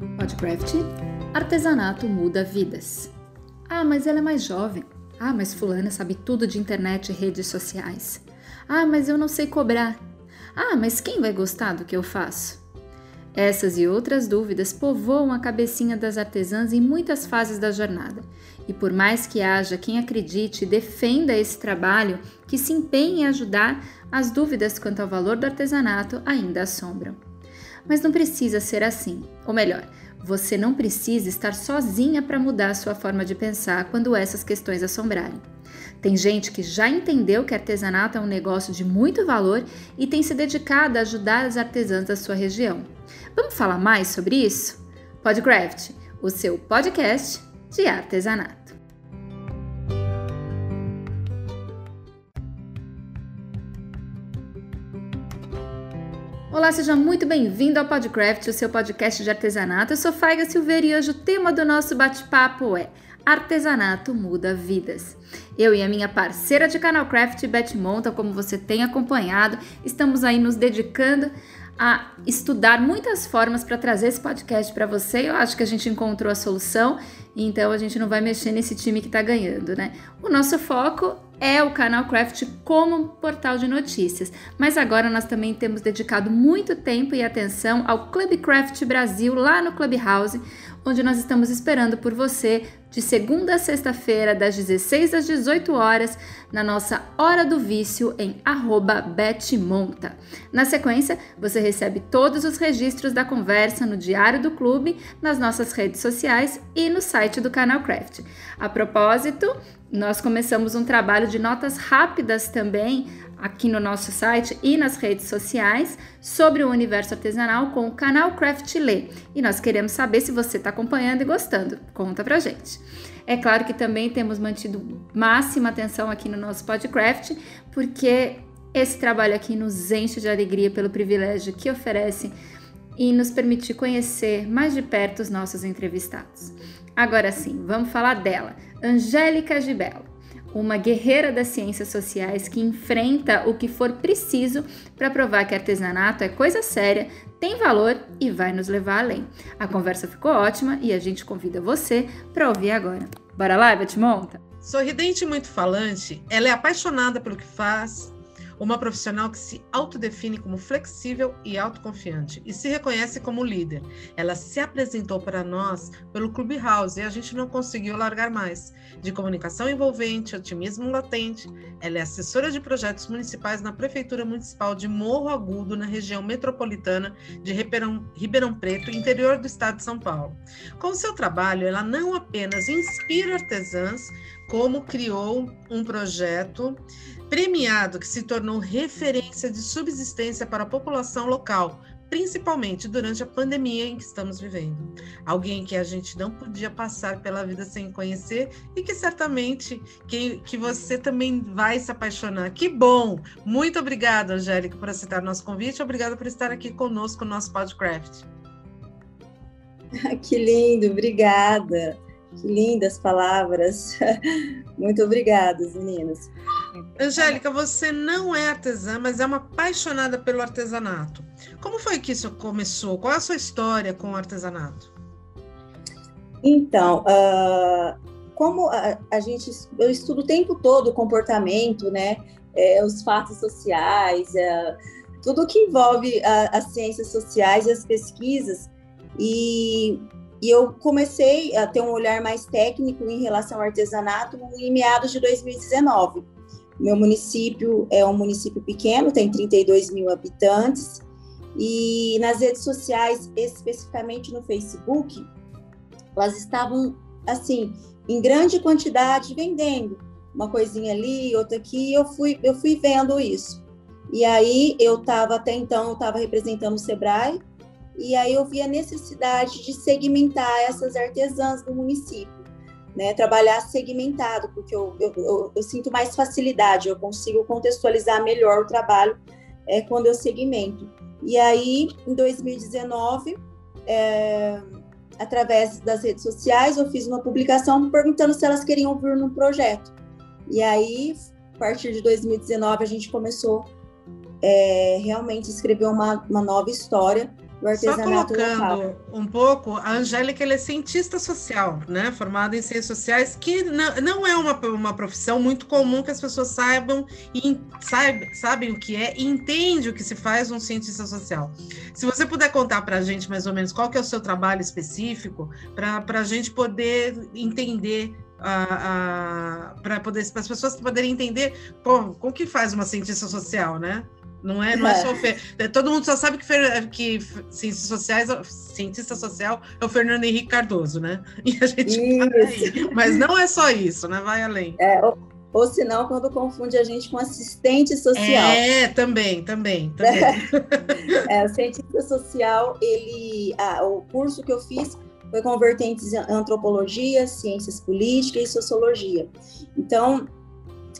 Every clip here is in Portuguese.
Podcraft Artesanato muda vidas. Ah, mas ela é mais jovem. Ah, mas fulana sabe tudo de internet e redes sociais. Ah, mas eu não sei cobrar. Ah, mas quem vai gostar do que eu faço? Essas e outras dúvidas povoam a cabecinha das artesãs em muitas fases da jornada. E por mais que haja quem acredite e defenda esse trabalho, que se empenhe em ajudar, as dúvidas quanto ao valor do artesanato ainda assombram. Mas não precisa ser assim. Ou melhor, você não precisa estar sozinha para mudar a sua forma de pensar quando essas questões assombrarem. Tem gente que já entendeu que artesanato é um negócio de muito valor e tem se dedicado a ajudar as artesãs da sua região. Vamos falar mais sobre isso? Podcraft, o seu podcast de artesanato. Olá, seja muito bem-vindo ao Podcraft, o seu podcast de artesanato. Eu sou Faiga Silveira e hoje o tema do nosso bate-papo é Artesanato muda vidas. Eu e a minha parceira de canal Craft, Beth Monta, como você tem acompanhado, estamos aí nos dedicando a estudar muitas formas para trazer esse podcast para você. Eu acho que a gente encontrou a solução, então a gente não vai mexer nesse time que está ganhando, né? O nosso foco é o canal Craft como portal de notícias, mas agora nós também temos dedicado muito tempo e atenção ao Club Craft Brasil lá no Clubhouse, onde nós estamos esperando por você de segunda a sexta-feira, das 16 às 18 horas, na nossa Hora do Vício em @betmonta. Na sequência, você recebe todos os registros da conversa no Diário do Clube, nas nossas redes sociais e no site do canal Craft. A propósito, nós começamos um trabalho de notas rápidas também aqui no nosso site e nas redes sociais sobre o universo artesanal com o canal Craft Lê. E nós queremos saber se você está acompanhando e gostando. Conta pra gente. É claro que também temos mantido máxima atenção aqui no nosso podcast, porque esse trabalho aqui nos enche de alegria pelo privilégio que oferece e nos permitir conhecer mais de perto os nossos entrevistados. Agora sim, vamos falar dela. Angélica Gibello, uma guerreira das ciências sociais que enfrenta o que for preciso para provar que artesanato é coisa séria, tem valor e vai nos levar além. A conversa ficou ótima e a gente convida você para ouvir agora. Bora lá, Beth Monta? Sorridente e muito falante, ela é apaixonada pelo que faz, uma profissional que se autodefine como flexível e autoconfiante e se reconhece como líder. Ela se apresentou para nós pelo Clubhouse e a gente não conseguiu largar mais. De comunicação envolvente, otimismo latente, ela é assessora de projetos municipais na Prefeitura Municipal de Morro Agudo, na região metropolitana de Ribeirão, Ribeirão Preto, interior do estado de São Paulo. Com seu trabalho, ela não apenas inspira artesãs, como criou um projeto premiado que se tornou referência de subsistência para a população local, principalmente durante a pandemia em que estamos vivendo. Alguém que a gente não podia passar pela vida sem conhecer e que certamente que, que você também vai se apaixonar. Que bom! Muito obrigada, Angélica, por aceitar nosso convite. Obrigada por estar aqui conosco no nosso podcast. Que lindo, obrigada. Que lindas palavras. Muito obrigada, meninas. Angélica, você não é artesã, mas é uma apaixonada pelo artesanato. Como foi que isso começou? Qual é a sua história com o artesanato? Então, uh, como a, a, gente, eu estudo o tempo todo o comportamento, né? É, os fatos sociais, é, tudo que envolve a, as ciências sociais e as pesquisas. E, e eu comecei a ter um olhar mais técnico em relação ao artesanato em meados de 2019 meu município é um município pequeno, tem 32 mil habitantes, e nas redes sociais, especificamente no Facebook, elas estavam, assim, em grande quantidade vendendo. Uma coisinha ali, outra aqui, eu fui, eu fui vendo isso. E aí eu estava, até então, eu estava representando o Sebrae, e aí eu vi a necessidade de segmentar essas artesãs do município né, trabalhar segmentado, porque eu, eu, eu, eu, sinto mais facilidade, eu consigo contextualizar melhor o trabalho é, quando eu segmento. E aí, em 2019, é, através das redes sociais, eu fiz uma publicação perguntando se elas queriam vir no projeto. E aí, a partir de 2019, a gente começou é, realmente escrever uma, uma nova história do artesanato Só colocando local. um pouco, a Angélica é cientista social, né? Formada em ciências sociais, que não, é uma, uma profissão muito comum que as pessoas saibam e saib, sabem o que é e entendem o que se faz um cientista social. Se você puder contar para a gente mais ou menos qual que é o seu trabalho específico, para a gente poder entender para poder para as pessoas poderem entender pô, como que faz uma cientista social, né? Não é, não é, é só Fer... É, todo mundo só sabe que, Fer... que ciências sociais, cientista social é o Fernando Henrique Cardoso, né? E a gente aí. Mas não é só isso, né? Vai além. É, ou, ou senão, quando confunde a gente com assistente social. É, também, também, também. é, o cientista social, ele, ah, o curso que eu fiz foi com vertentes em antropologia, ciências políticas e sociologia. Então,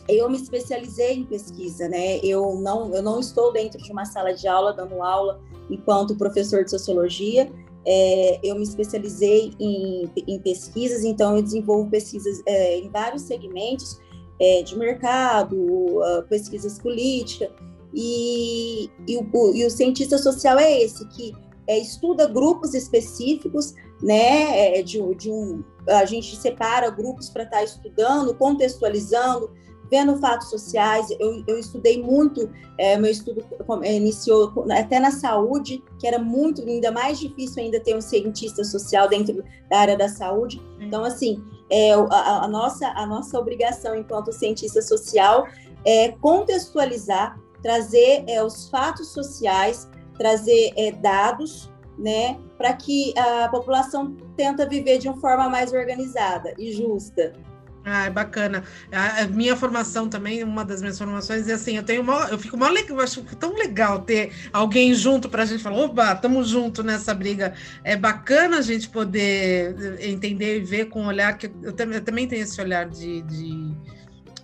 eu me especializei em pesquisa, né? Eu não, eu não estou dentro de uma sala de aula dando aula enquanto professor de sociologia. É, eu me especializei em, em, pesquisas, então eu desenvolvo pesquisas é, em vários segmentos é, de mercado, uh, pesquisas políticas, e, e, o, e, o, cientista social é esse, que é, estuda grupos específicos, né? É, de, de um, a gente separa grupos para estar tá estudando, contextualizando, vendo fatos sociais. Eu, eu estudei muito, é, meu estudo iniciou até na saúde, que era muito, ainda mais difícil ainda ter um cientista social dentro da área da saúde. Então, assim, é, a, a, nossa, a nossa obrigação enquanto cientista social é contextualizar, trazer é, os fatos sociais, trazer é, dados, né, para que a população tenta viver de uma forma mais organizada e justa. Ah, é bacana. A, minha formação também, uma das minhas formações é assim, eu tenho uma, eu fico mal legal, eu acho tão legal ter alguém junto para a gente falar, opa, estamos junto nessa briga. É bacana a gente poder entender e ver com um olhar que eu, eu também tenho esse olhar de, de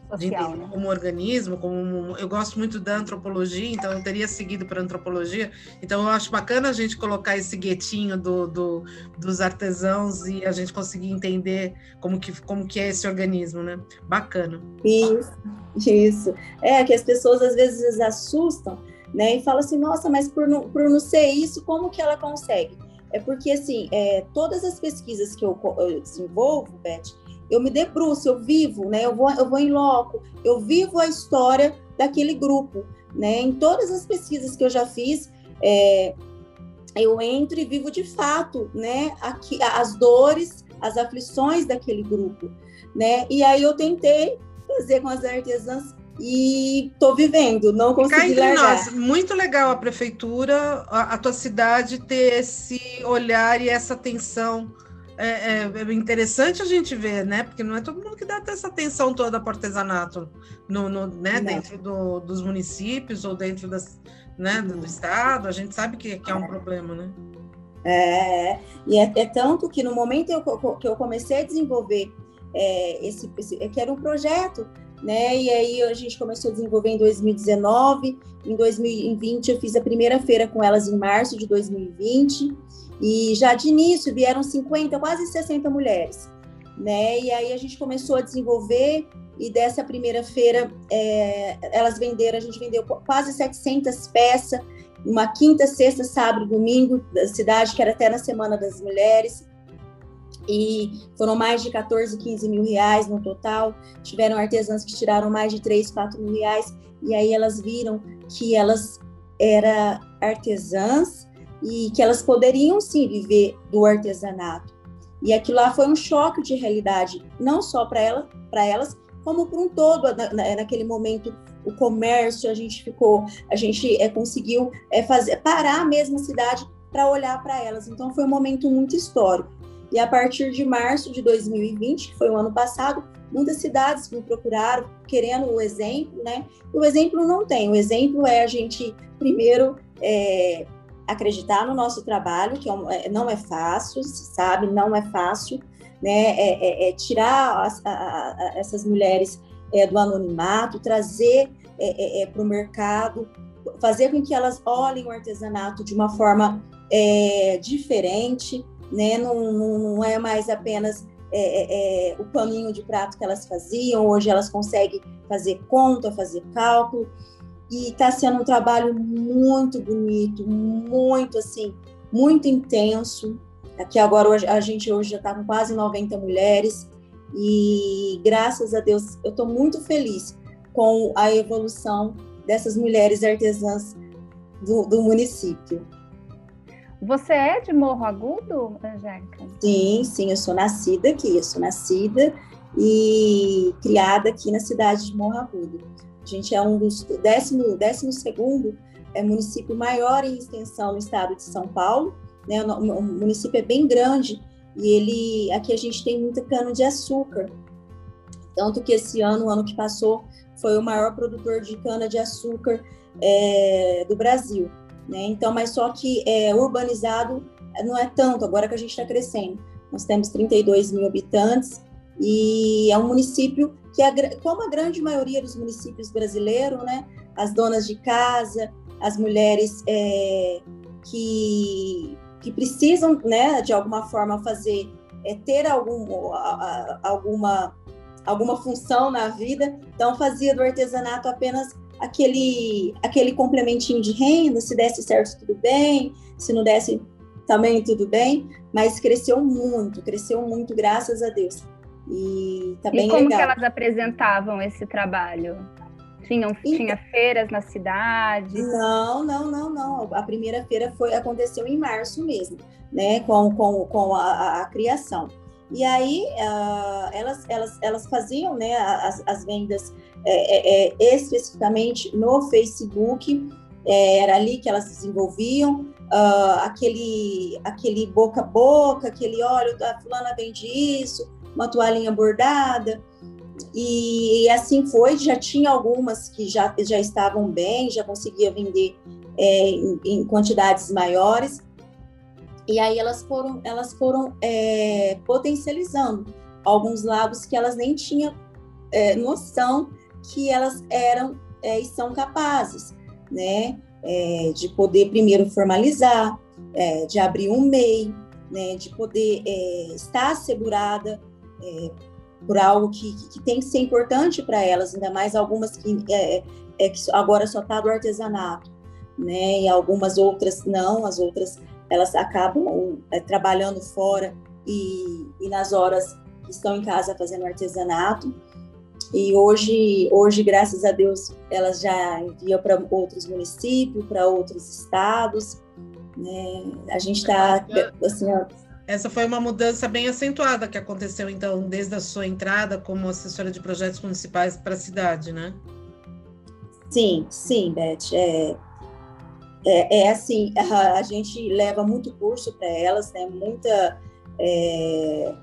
social, né? como organismo, como eu gosto muito da antropologia, então eu teria seguido para antropologia. Então eu acho bacana a gente colocar esse guetinho do, do, dos artesãos e a gente conseguir entender como que, como que é esse organismo, né? Bacana. Isso, isso. É que as pessoas às vezes assustam, né? E falam assim, nossa, mas por não, por não ser isso, como que ela consegue? É porque assim, é, todas as pesquisas que eu, eu desenvolvo, Beth, eu me debruço, eu vivo, né? Eu vou, eu vou em loco, eu vivo a história daquele grupo, né? Em todas as pesquisas que eu já fiz, é, eu entro e vivo de fato, né? Aqui, as dores, as aflições daquele grupo, né? E aí eu tentei fazer com as artesãs e tô vivendo, não consegui largar. Nós, muito legal a prefeitura, a, a tua cidade ter esse olhar e essa atenção é, é, é, interessante a gente ver, né? Porque não é todo mundo que dá essa atenção toda para o artesanato no, no né? dentro do, dos municípios ou dentro das, né? do, do estado. A gente sabe que, que é um é. problema, né? É, e é, é, tanto que no momento eu, que eu comecei a desenvolver é, esse, esse, que era um projeto, né? E aí a gente começou a desenvolver em 2019, em 2020 eu fiz a primeira feira com elas em março de 2020. E já de início vieram 50, quase 60 mulheres, né? E aí a gente começou a desenvolver e dessa primeira feira é, elas venderam, a gente vendeu quase 700 peças, uma quinta, sexta, sábado, domingo da cidade, que era até na Semana das Mulheres. E foram mais de 14, 15 mil reais no total. Tiveram artesãs que tiraram mais de 3, 4 mil reais. E aí elas viram que elas eram artesãs e que elas poderiam sim viver do artesanato. E aquilo lá foi um choque de realidade, não só para ela, para elas, como para um todo. Na, naquele momento, o comércio, a gente ficou, a gente é, conseguiu é, fazer parar a cidade para olhar para elas. Então foi um momento muito histórico. E a partir de março de 2020, que foi o ano passado, muitas cidades me procuraram querendo o exemplo, né? E o exemplo não tem. O exemplo é a gente primeiro é, acreditar no nosso trabalho, que é, é não é fácil, sabe, não é fácil, né, é, é, é tirar as, a, a, essas mulheres é, do anonimato, trazer para o mercado, fazer com que elas olhem o artesanato de uma forma diferente, né, não, não, é mais apenas o paninho de prato que elas faziam, hoje elas conseguem fazer conta, fazer cálculo, e está sendo um trabalho muito bonito, muito assim, muito intenso. Aqui agora a gente hoje já está com quase 90 mulheres e graças a Deus eu estou muito feliz com a evolução dessas mulheres artesãs do, do município. Você é de Morro Agudo, Angélica? Sim, sim, eu sou nascida aqui, eu sou nascida e criada aqui na cidade de Morro Agudo. A gente é um dos décimo, décimo segundo é município maior em extensão no estado de São Paulo, né? O município é bem grande e ele aqui a gente tem muita cana de açúcar. Tanto que esse ano, o ano que passou, foi o maior produtor de cana de açúcar é, do Brasil. Né? Então, mas só que é, urbanizado não é tanto, agora que a gente está crescendo. Nós temos 32 mil habitantes e é um município que, é, como a grande maioria dos municípios brasileiros, né, as donas de casa, as mulheres é, que, que precisam, né, de alguma forma fazer, é, ter algum, a, a, alguma, alguma função na vida, então fazia do artesanato apenas aquele, aquele complementinho de renda, se desse certo tudo bem, se não desse também tudo bem, mas cresceu muito, cresceu muito, graças a Deus. E tá e como legal. que elas apresentavam esse trabalho? Tinham, então, tinha feiras na cidade? Não, não, não, não. A primeira feira foi aconteceu em março mesmo, né? Com, com, com a, a, a criação. E aí uh, elas, elas, elas faziam né, as, as vendas é, é, é, especificamente no Facebook, é, era ali que elas desenvolviam uh, aquele, aquele boca a boca, aquele olha, a fulana vende isso, uma toalhinha bordada. E, assim foi, já tinha algumas que já, já estavam bem, já conseguia vender é, em, em, quantidades maiores. E aí elas foram, elas foram é, potencializando alguns lados que elas nem tinham é, noção que elas eram é, e são capazes, né? É, de poder primeiro formalizar, é, de abrir um MEI, né? De poder é, estar assegurada por algo que, que, tem que ser importante para elas, ainda mais algumas que, que agora só está do artesanato, né? E algumas outras não, as outras elas acabam é, trabalhando fora e, e nas horas que estão em casa fazendo artesanato. E hoje, hoje, graças a Deus, elas já enviam para outros municípios, para outros estados. Né? A gente está assim, essa foi uma mudança bem acentuada que aconteceu, então, desde a sua entrada como assessora de projetos municipais para a cidade, né? Sim, sim, Beth. É, é, é assim, a, a, gente leva muito curso para elas, né? Muita. É,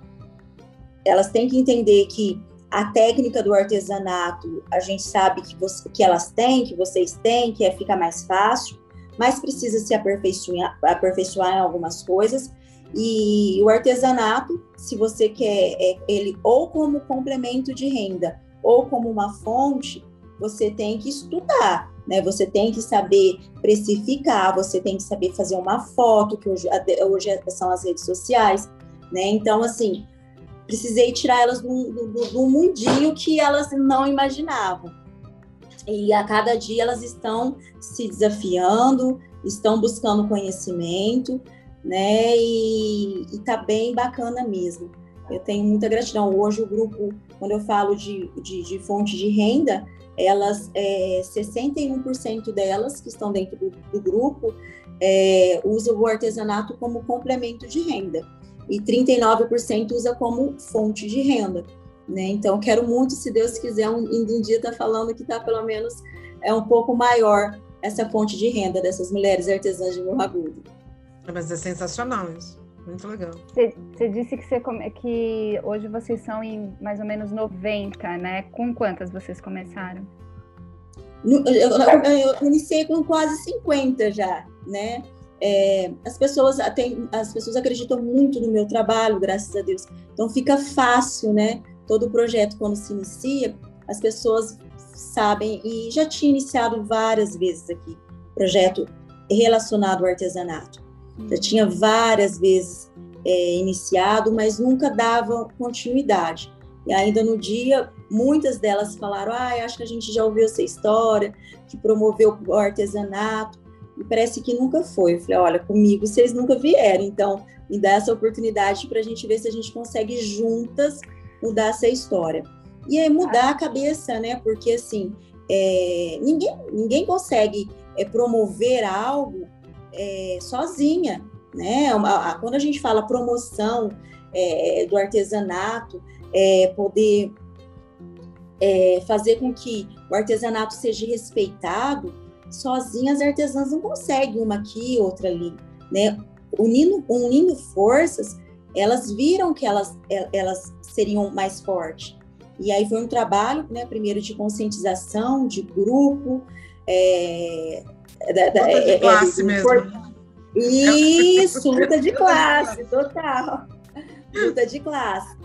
elas têm que entender que a técnica do artesanato, a gente sabe que, você, que elas têm, que vocês têm, que é, fica mais fácil, mas precisa se aperfeiçoar, aperfeiçoar em algumas coisas e o artesanato, se você quer é, ele ou como complemento de renda ou como uma fonte, você tem que estudar, né? Você tem que saber precificar, você tem que saber fazer uma foto, que hoje, hoje são as redes sociais, né? Então, assim, precisei tirar elas do, do, do mundinho que elas não imaginavam. E a cada dia elas estão se desafiando, estão buscando conhecimento, né? E, e tá bem bacana mesmo. Eu tenho muita gratidão. Hoje o grupo, quando eu falo de, de, de fonte de renda, elas, é, 61% delas que estão dentro do, do grupo é, usam o artesanato como complemento de renda e 39% usa como fonte de renda. Né? Então, quero muito, se Deus quiser, um, um dia estar tá falando que está pelo menos é um pouco maior essa fonte de renda dessas mulheres artesãs de Morro Agudo. Mas é sensacional isso. Muito legal. Você disse que, você, que hoje vocês são em mais ou menos 90, né? Com quantas vocês começaram? Eu, eu, eu iniciei com quase 50 já, né? É, as pessoas tem, as pessoas acreditam muito no meu trabalho, graças a Deus. Então fica fácil, né? Todo o projeto quando se inicia, as pessoas sabem e já tinha iniciado várias vezes aqui projeto relacionado ao artesanato. Já tinha várias vezes é, iniciado, mas nunca dava continuidade. E ainda no dia, muitas delas falaram: ah, acho que a gente já ouviu essa história, que promoveu o artesanato, e parece que nunca foi. Eu falei, olha, comigo vocês nunca vieram, então me dá essa oportunidade para a gente ver se a gente consegue juntas mudar essa história. E aí mudar a cabeça, né? Porque assim, é, ninguém, ninguém consegue é, promover algo é, sozinha, né? Quando a gente fala promoção é, do artesanato, é, poder é, fazer com que o artesanato seja respeitado, sozinhas as artesãs não conseguem uma aqui, outra ali, né? Unindo, unindo forças, elas viram que elas, elas seriam mais fortes. E aí foi um trabalho, né, primeiro de conscientização, de grupo, é, da, da, luta de é, é classe é, mesmo. Isso, luta de classe, total. Luta de classe.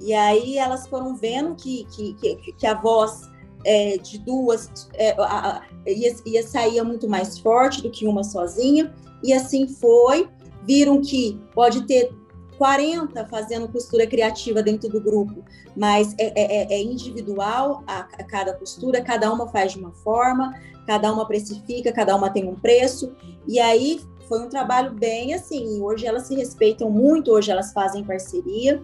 E aí elas foram vendo que, que, que, que a voz é, de duas é, a, ia, ia sair muito mais forte do que uma sozinha, e assim foi. Viram que pode ter 40 fazendo costura criativa dentro do grupo, mas é, é, é, é individual a, a, cada costura, cada uma faz de uma forma, cada uma precifica, cada uma tem um preço, e aí foi um trabalho bem assim. Hoje elas se respeitam muito, hoje elas fazem parceria.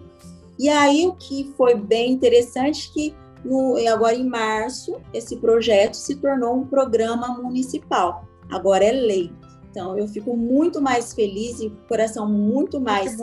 E aí o que foi bem interessante que no, agora em março esse projeto se tornou um programa municipal. Agora é lei. Então eu fico muito mais feliz e coração muito mais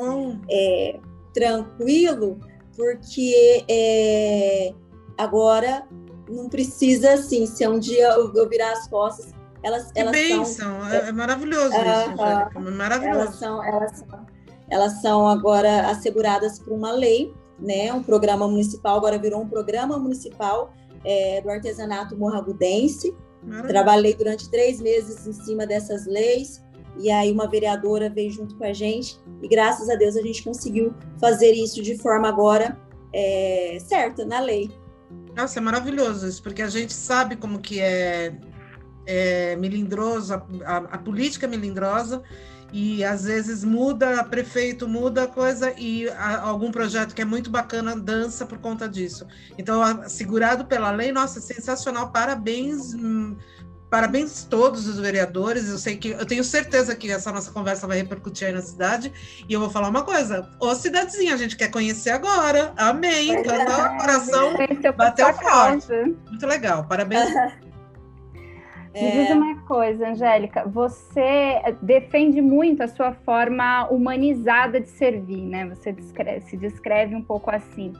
é, tranquilo porque é, agora não precisa assim, se um dia eu, eu virar as costas, elas, que elas bênção. são. É, é maravilhoso uh, isso, uh, é maravilhoso. Elas são, elas são elas são agora asseguradas por uma lei, né? Um programa municipal agora virou um programa municipal é, do artesanato morragudense. Maravilha. Trabalhei durante três meses em cima dessas leis e aí uma vereadora veio junto com a gente e graças a Deus a gente conseguiu fazer isso de forma agora é, certa na lei. Nossa, é maravilhoso isso, porque a gente sabe como que é, é melindroso, a, a, a política melindrosa, e às vezes muda prefeito, muda coisa e a, algum projeto que é muito bacana dança por conta disso. Então, segurado pela lei, nossa, sensacional, parabéns, parabéns todos os vereadores. Eu sei que eu tenho certeza que essa nossa conversa vai repercutir aí na cidade. E eu vou falar uma coisa: ô cidadezinha, a gente quer conhecer agora. Amém. Então, o coração bateu forte. Muito legal, parabéns. Me diz é. uma coisa, Angélica, você defende muito a sua forma humanizada de servir, né? Você descreve, se descreve um pouco assim.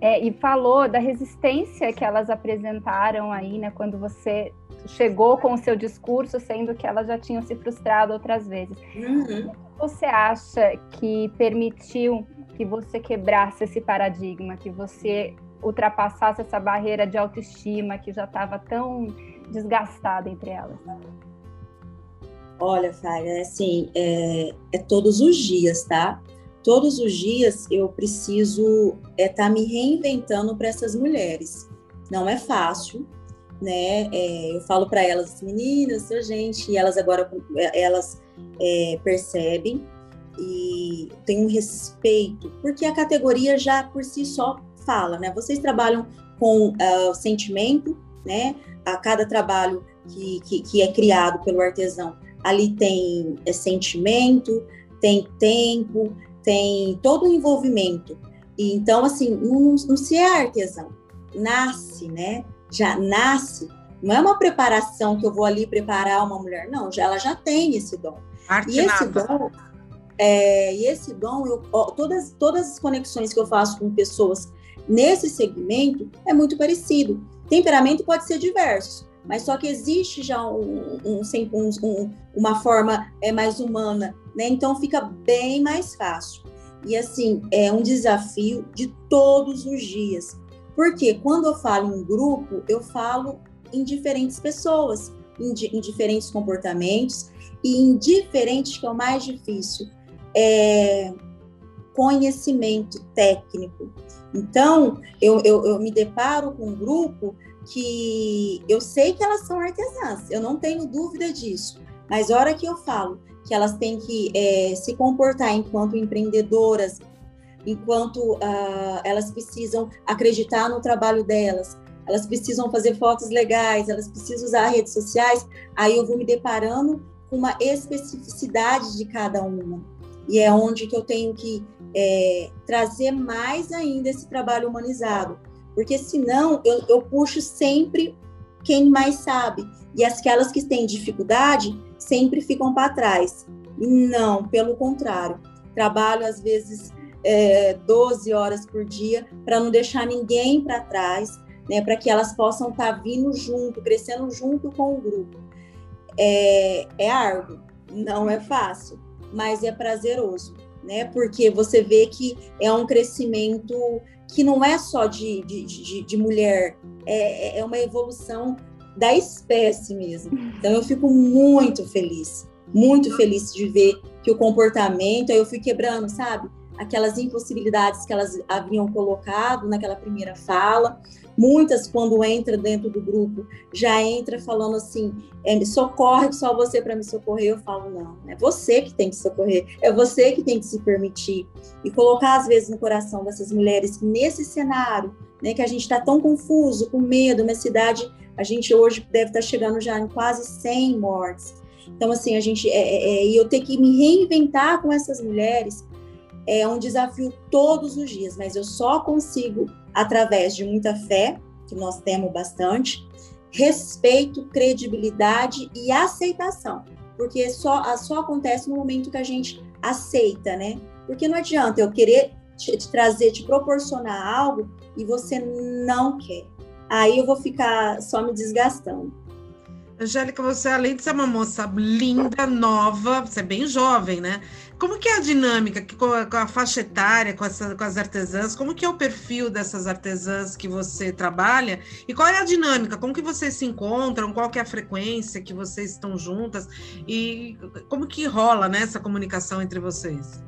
É, e falou da resistência que elas apresentaram aí, né? Quando você chegou com o seu discurso, sendo que elas já tinham se frustrado outras vezes. Uhum. O que você acha que permitiu que você quebrasse esse paradigma, que você ultrapassasse essa barreira de autoestima que já estava tão desgastada entre elas? Olha, Fábio, é assim, é, é, todos os dias, tá? Todos os dias eu preciso estar é, tá me reinventando para essas mulheres. Não é fácil, né? É, eu falo para elas, meninas, gente, e elas agora elas é, percebem e tem um respeito, porque a categoria já por si só fala, né? Vocês trabalham com uh, sentimento, né? a cada trabalho que, que, que é criado pelo artesão, ali tem é, sentimento, tem tempo, tem todo o envolvimento. E, então, assim, não, não se é artesão, nasce, né? Já nasce. Não é uma preparação que eu vou ali preparar uma mulher, não, já, ela já tem esse dom. Arte e esse dom, é, e esse dom, eu, ó, todas, todas as conexões que eu faço com pessoas nesse segmento é muito parecido. Temperamento pode ser diverso, mas só que existe já um, um, um, uma forma é, mais humana, né? Então fica bem mais fácil. E assim, é um desafio de todos os dias. Porque quando eu falo em grupo, eu falo em diferentes pessoas, em, em diferentes comportamentos e em diferentes, que é o mais difícil, é conhecimento técnico. Então, eu, eu, eu me deparo com um grupo que eu sei que elas são artesãs, eu não tenho dúvida disso, mas a hora que eu falo que elas têm que é, se comportar enquanto empreendedoras, enquanto uh, elas precisam acreditar no trabalho delas, elas precisam fazer fotos legais, elas precisam usar redes sociais, aí eu vou me deparando com uma especificidade de cada uma. E é onde que eu tenho que é, trazer mais ainda esse trabalho humanizado. Porque senão eu, eu puxo sempre quem mais sabe. E aquelas que têm dificuldade sempre ficam para trás. Não, pelo contrário. Trabalho, às vezes, é, 12 horas por dia para não deixar ninguém para trás, né, para que elas possam estar tá vindo junto, crescendo junto com o grupo. É, é árduo, não é fácil, mas é prazeroso, né? Porque você vê que é um crescimento que não é só de, de, de, de mulher, é, é uma evolução da espécie mesmo. Então eu fico muito feliz, muito feliz de ver que o comportamento, eu fui quebrando, sabe? Aquelas impossibilidades que elas haviam colocado naquela primeira fala, Muitas, quando entra dentro do grupo, já entra falando assim: é, me socorre, só você para me socorrer. Eu falo: não, é você que tem que socorrer, é você que tem que se permitir. E colocar, às vezes, no coração dessas mulheres, nesse cenário, né, que a gente está tão confuso, com medo, uma cidade, a gente hoje deve estar tá chegando já em quase 100 mortes. Então, assim, a gente, é, é, é, eu ter que me reinventar com essas mulheres é um desafio todos os dias, mas eu só consigo através de muita fé, que nós temos bastante, respeito, credibilidade e aceitação, porque só, só acontece no momento que a gente aceita, né? Porque não adianta eu querer te, te trazer, te proporcionar algo e você não quer. Aí eu vou ficar só me desgastando. Angélica, você além de ser uma moça linda, nova, você é bem jovem, né? Como que é a dinâmica com a, com a faixa etária, com, essa, com, as artesãs? Como que é o perfil dessas artesãs que você trabalha? E qual é a dinâmica? Como que vocês se encontram? Qual que é a frequência que vocês estão juntas? E como que rola né, essa comunicação entre vocês?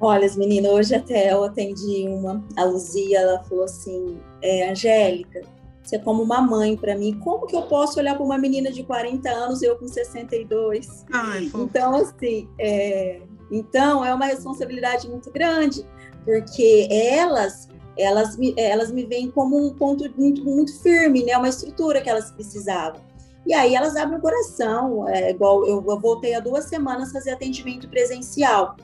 Olha, as meninas, hoje até eu atendi uma, a Luzia, ela falou assim, é, Angélica, você é como uma mãe para mim. Como que eu posso olhar para uma menina de 40 anos e eu com 62? Ai, então, assim, é, então é uma responsabilidade muito grande, porque elas elas me, elas me veem como um ponto muito, muito firme, né? Uma estrutura que elas precisavam. E aí elas abrem o coração, é, igual eu, eu voltei há duas semanas fazer atendimento presencial.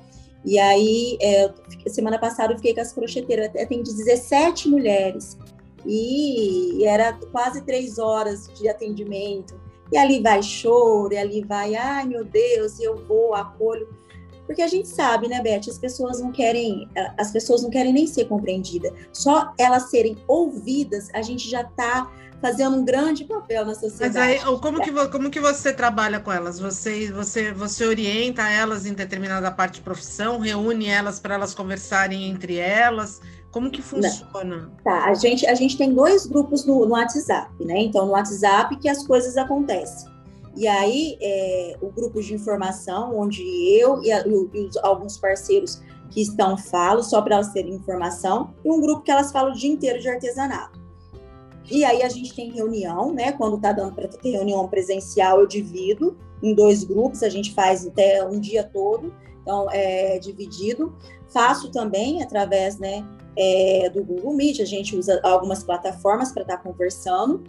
E aí, é, semana passada eu fiquei com as crocheteiras, atendi 17 mulheres e era quase três horas de atendimento. E ali vai choro, e ali vai, ai meu Deus, eu vou, acolho. Porque a gente sabe, né, Beth, as pessoas não querem, as pessoas não querem nem ser compreendidas. Só elas serem ouvidas, a gente já está fazendo um grande papel na sociedade. Mas aí, como que, como que você trabalha com elas? Você, você, você orienta elas em determinada parte de profissão, reúne elas para elas conversarem entre elas? Como que funciona? Tá, a gente, a gente tem dois grupos no, no WhatsApp, né? Então, no WhatsApp que as coisas acontecem. E aí, é, o grupo de informação, onde eu e, a, e, os, alguns parceiros que estão falam, só para elas terem informação, e um grupo que elas falam o dia inteiro de artesanato. E aí a gente tem reunião, né? Quando tá dando para ter reunião presencial, eu divido em dois grupos, a gente faz até um dia todo, então é dividido. Faço também através, né, é, do Google Meet, a gente usa algumas plataformas para estar tá conversando,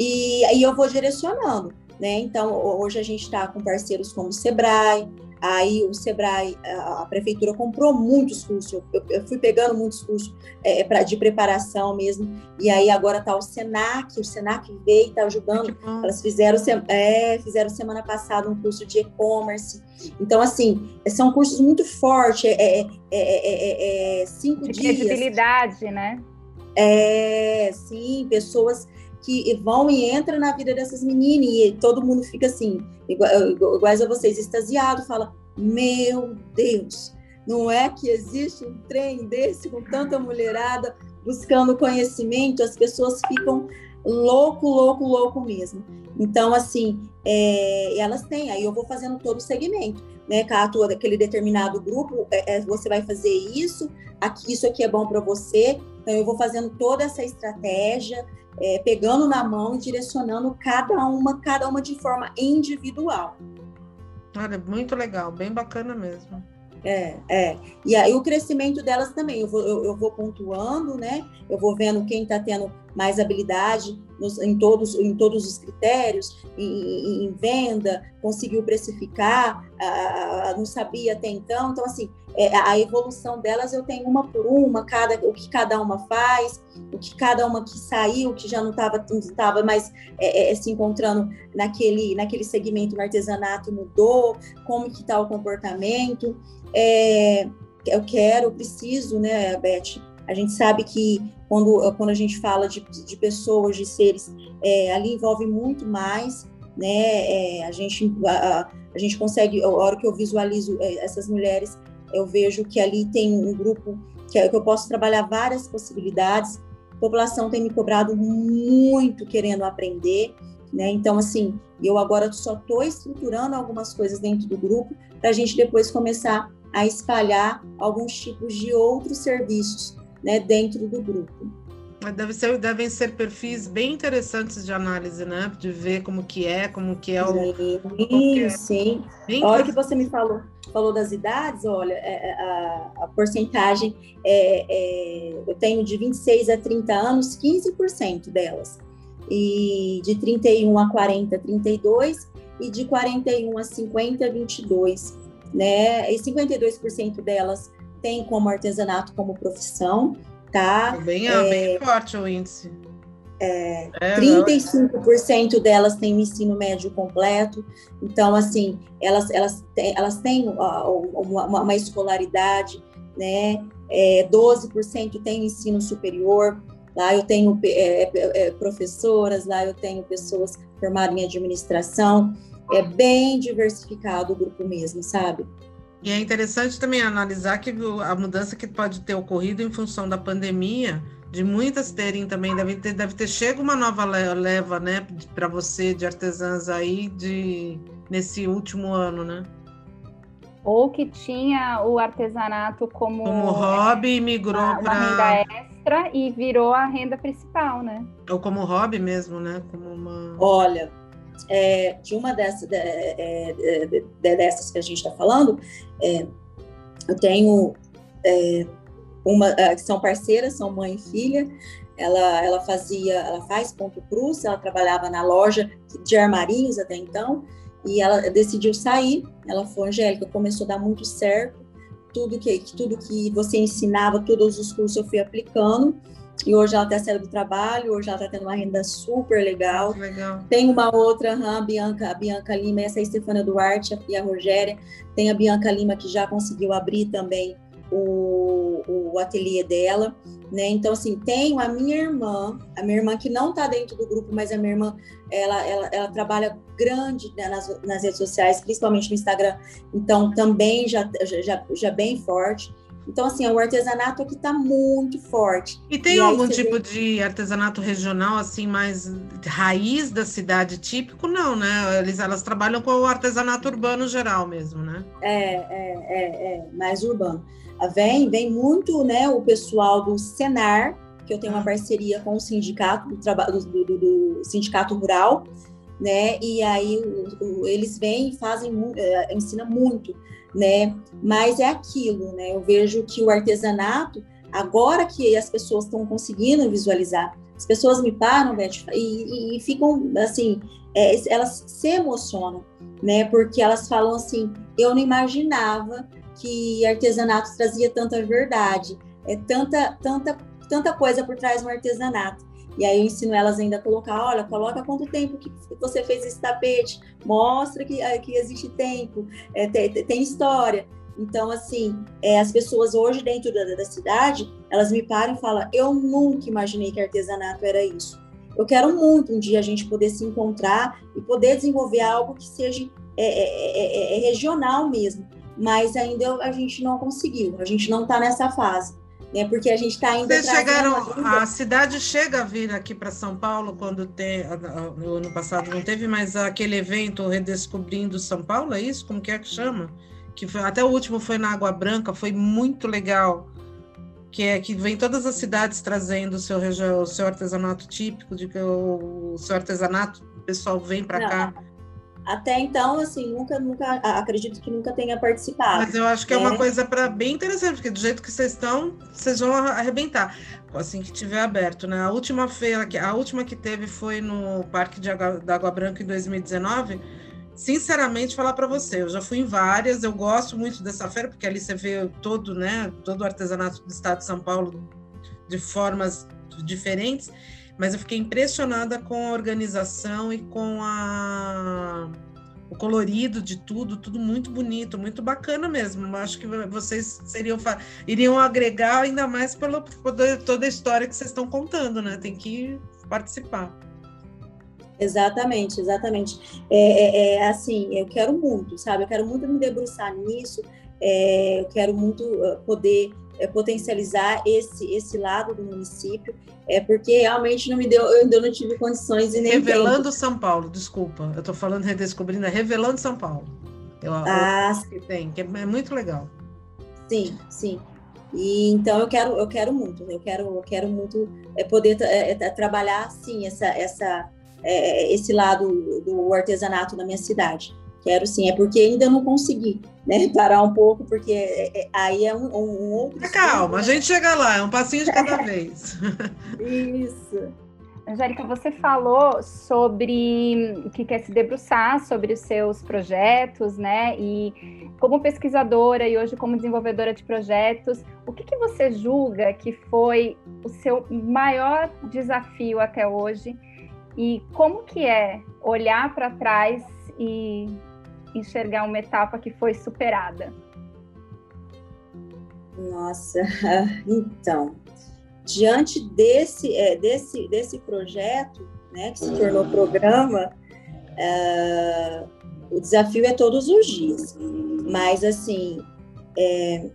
e aí eu vou direcionando, né? Então, hoje a gente está com parceiros como o Sebrae, Aí o Sebrae, a prefeitura comprou muitos cursos, eu, eu fui pegando muitos cursos é, pra, de preparação mesmo, e aí agora está o Senac, o Senac veio e está ajudando. Elas fizeram, é, fizeram semana passada um curso de e-commerce. Então, assim, são cursos muito fortes, é, é, é cinco de dias. Credibilidade, né? É, sim, pessoas que vão e entram na vida dessas meninas e todo mundo fica assim, igual, iguais a vocês, extasiado, fala: Meu Deus, não é que existe um trem desse com tanta mulherada buscando conhecimento? As pessoas ficam louco, louco, louco mesmo. Então, assim, é, elas têm, aí eu vou fazendo todo o segmento, né? Cato, aquele determinado grupo, é, é, você vai fazer isso, aqui, isso aqui é bom para você. Então, eu vou fazendo toda essa estratégia, é, pegando na mão e direcionando cada uma, cada uma de forma individual. Olha, muito legal, bem bacana mesmo. É, é. E aí o crescimento delas também, eu vou, eu, eu vou pontuando, né? Eu vou vendo quem está tendo mais habilidade nos, em, todos, em todos os critérios, em, em venda, conseguiu precificar, a, a, não sabia até então. Então, assim, é, a evolução delas eu tenho uma por uma, cada, o que cada uma faz, o que cada uma que saiu, que já não estava não mais é, é, se encontrando naquele, naquele segmento no artesanato mudou, como que está o comportamento. É, eu quero, eu preciso, né, Beth? A gente sabe que quando, quando a gente fala de, de pessoas, de seres, é, ali envolve muito mais, né? É, a, gente, a, a, gente consegue, a hora que eu visualizo é, essas mulheres, eu vejo que ali tem um grupo que, que eu posso trabalhar várias possibilidades. A população tem me cobrado muito querendo aprender, né? Então, assim, eu agora só estou estruturando algumas coisas dentro do grupo para a gente depois começar a espalhar alguns tipos de outros serviços né, dentro do grupo. Deve ser, devem ser perfis bem interessantes de análise, né? De ver como que é, como que é o. Sim, é. sim. Bem a hora que você me falou, falou das idades, olha, é, é, a, a porcentagem é, é, eu tenho de 26 a 30 anos, 15% delas. E de 31 a 40, 32, e de 41 a 50, 22 né? E 52% delas têm como artesanato como profissão, tá? Bem, é, bem forte o índice. É, é, 35% delas têm o ensino médio completo, então, assim, elas, elas, têm, elas têm uma, uma escolaridade, né? É, 12% têm ensino superior, lá eu tenho é, é, é, professoras, lá eu tenho pessoas formadas em administração, é bem diversificado o grupo mesmo, sabe? E é interessante também analisar que a mudança que pode ter ocorrido em função da pandemia, de muitas terem também, deve ter, deve ter chego uma nova leva, né, para você de artesãs aí de nesse último ano, né? Ou que tinha o artesanato como, como hobby e migrou para renda extra e virou a renda principal, né? Ou como hobby mesmo, né? Como uma. Olha, é, de uma dessas, de, é, de, de, dessas que a gente está falando, é, eu tenho é, uma que são parceiras, são mãe e filha. Ela, ela fazia, ela faz ponto cruz, ela trabalhava na loja de armarinhos até então, e ela decidiu sair. Ela foi Angélica, começou a dar muito certo. Tudo que, tudo que você ensinava, todos os cursos eu fui aplicando. E hoje ela está saindo do trabalho, hoje ela está tendo uma renda super legal. legal. Tem uma outra, a Bianca, a Bianca Lima, essa é a Stefana Duarte e a Rogéria. Tem a Bianca Lima que já conseguiu abrir também o, o ateliê dela, né? Então, assim, tenho a minha irmã, a minha irmã que não está dentro do grupo, mas a minha irmã, ela, ela, ela trabalha grande né, nas, nas redes sociais, principalmente no Instagram, então também já, já, já bem forte. Então, assim, o artesanato aqui está muito forte. E tem e algum tipo vê... de artesanato regional, assim, mais raiz da cidade típico? Não, né? Eles, elas trabalham com o artesanato urbano geral mesmo, né? É, é, é, é mais urbano. Vem, vem muito, né, o pessoal do Senar, que eu tenho uma ah. parceria com o sindicato, do, trabalho, do, do, do sindicato rural, né? E aí o, o, eles vêm e fazem, uh, ensina muito né? Mas é aquilo, né? Eu vejo que o artesanato, agora que as pessoas estão conseguindo visualizar, as pessoas me param, Beth, e, e ficam assim, é, elas se emocionam, né? Porque elas falam assim: eu não imaginava que artesanato trazia tanta verdade, é tanta, tanta, tanta coisa por trás do artesanato. E aí eu ensino elas ainda a colocar, olha, coloca quanto tempo que você fez esse tapete, mostra que, eh, que existe tempo, é, tem, tem, história. Então, assim, é, as pessoas hoje dentro da, da cidade, elas me param e falam, eu nunca imaginei que artesanato era isso. Eu quero muito um dia a gente poder se encontrar e poder desenvolver algo que seja é, é, é, é regional mesmo, mas ainda a gente não conseguiu, a gente não está nessa fase né? Porque a gente está ainda. Vocês chegaram, a cidade chega a vir aqui para São Paulo quando tem, no ano passado não teve mais aquele evento redescobrindo São Paulo, é isso? Como que é que chama? Que foi, até o último foi na Água Branca, foi muito legal. Que é que vem todas as cidades trazendo o seu, o seu artesanato típico, de que o, o seu artesanato, o pessoal vem para cá. Até então, assim, nunca, nunca, acredito que nunca tenha participado. Mas eu acho que é, é uma coisa para bem interessante, porque do jeito que vocês estão, vocês vão arrebentar assim que tiver aberto, né? A última feira, a última que teve foi no Parque de Água, da Água Branca em 2019. Sinceramente, falar para você, eu já fui em várias, eu gosto muito dessa feira porque ali você vê todo, né, todo o artesanato do estado de São Paulo de formas diferentes, mas eu fiquei impressionada com a organização e com a o colorido de tudo, tudo muito bonito, muito bacana mesmo. Eu acho que vocês seriam iriam agregar ainda mais pela toda a história que vocês estão contando, né? Tem que participar. Exatamente, exatamente. É, é, é, assim, eu quero muito, sabe? Eu quero muito me debruçar nisso. É, eu quero muito uh, poder é, potencializar esse esse lado do município, é porque realmente não me deu, eu ainda não tive condições e nem Revelando tempo. São Paulo, desculpa, eu estou falando redescobrindo, é Revelando São Paulo. Eu, ah, que tem, que é muito legal. Sim, sim. E então eu quero, eu quero muito, eu quero, eu quero muito é, poder é, é, trabalhar sim essa, essa, é, esse lado do artesanato na minha cidade. Quero sim, é porque ainda não consegui, né? Parar um pouco, porque é, é, aí é um, um outro. Calma, a gente chega lá, é um passinho de cada vez. Isso. Angélica, você falou sobre que quer se debruçar sobre os seus projetos, né? E como pesquisadora e hoje como desenvolvedora de projetos, o que, que você julga que foi o seu maior desafio até hoje? E como que é olhar para trás e enxergar uma etapa que foi superada? Nossa, então, diante desse, é, desse, desse projeto, né, que se tornou programa, é, o desafio é todos os dias. Mas, assim, é,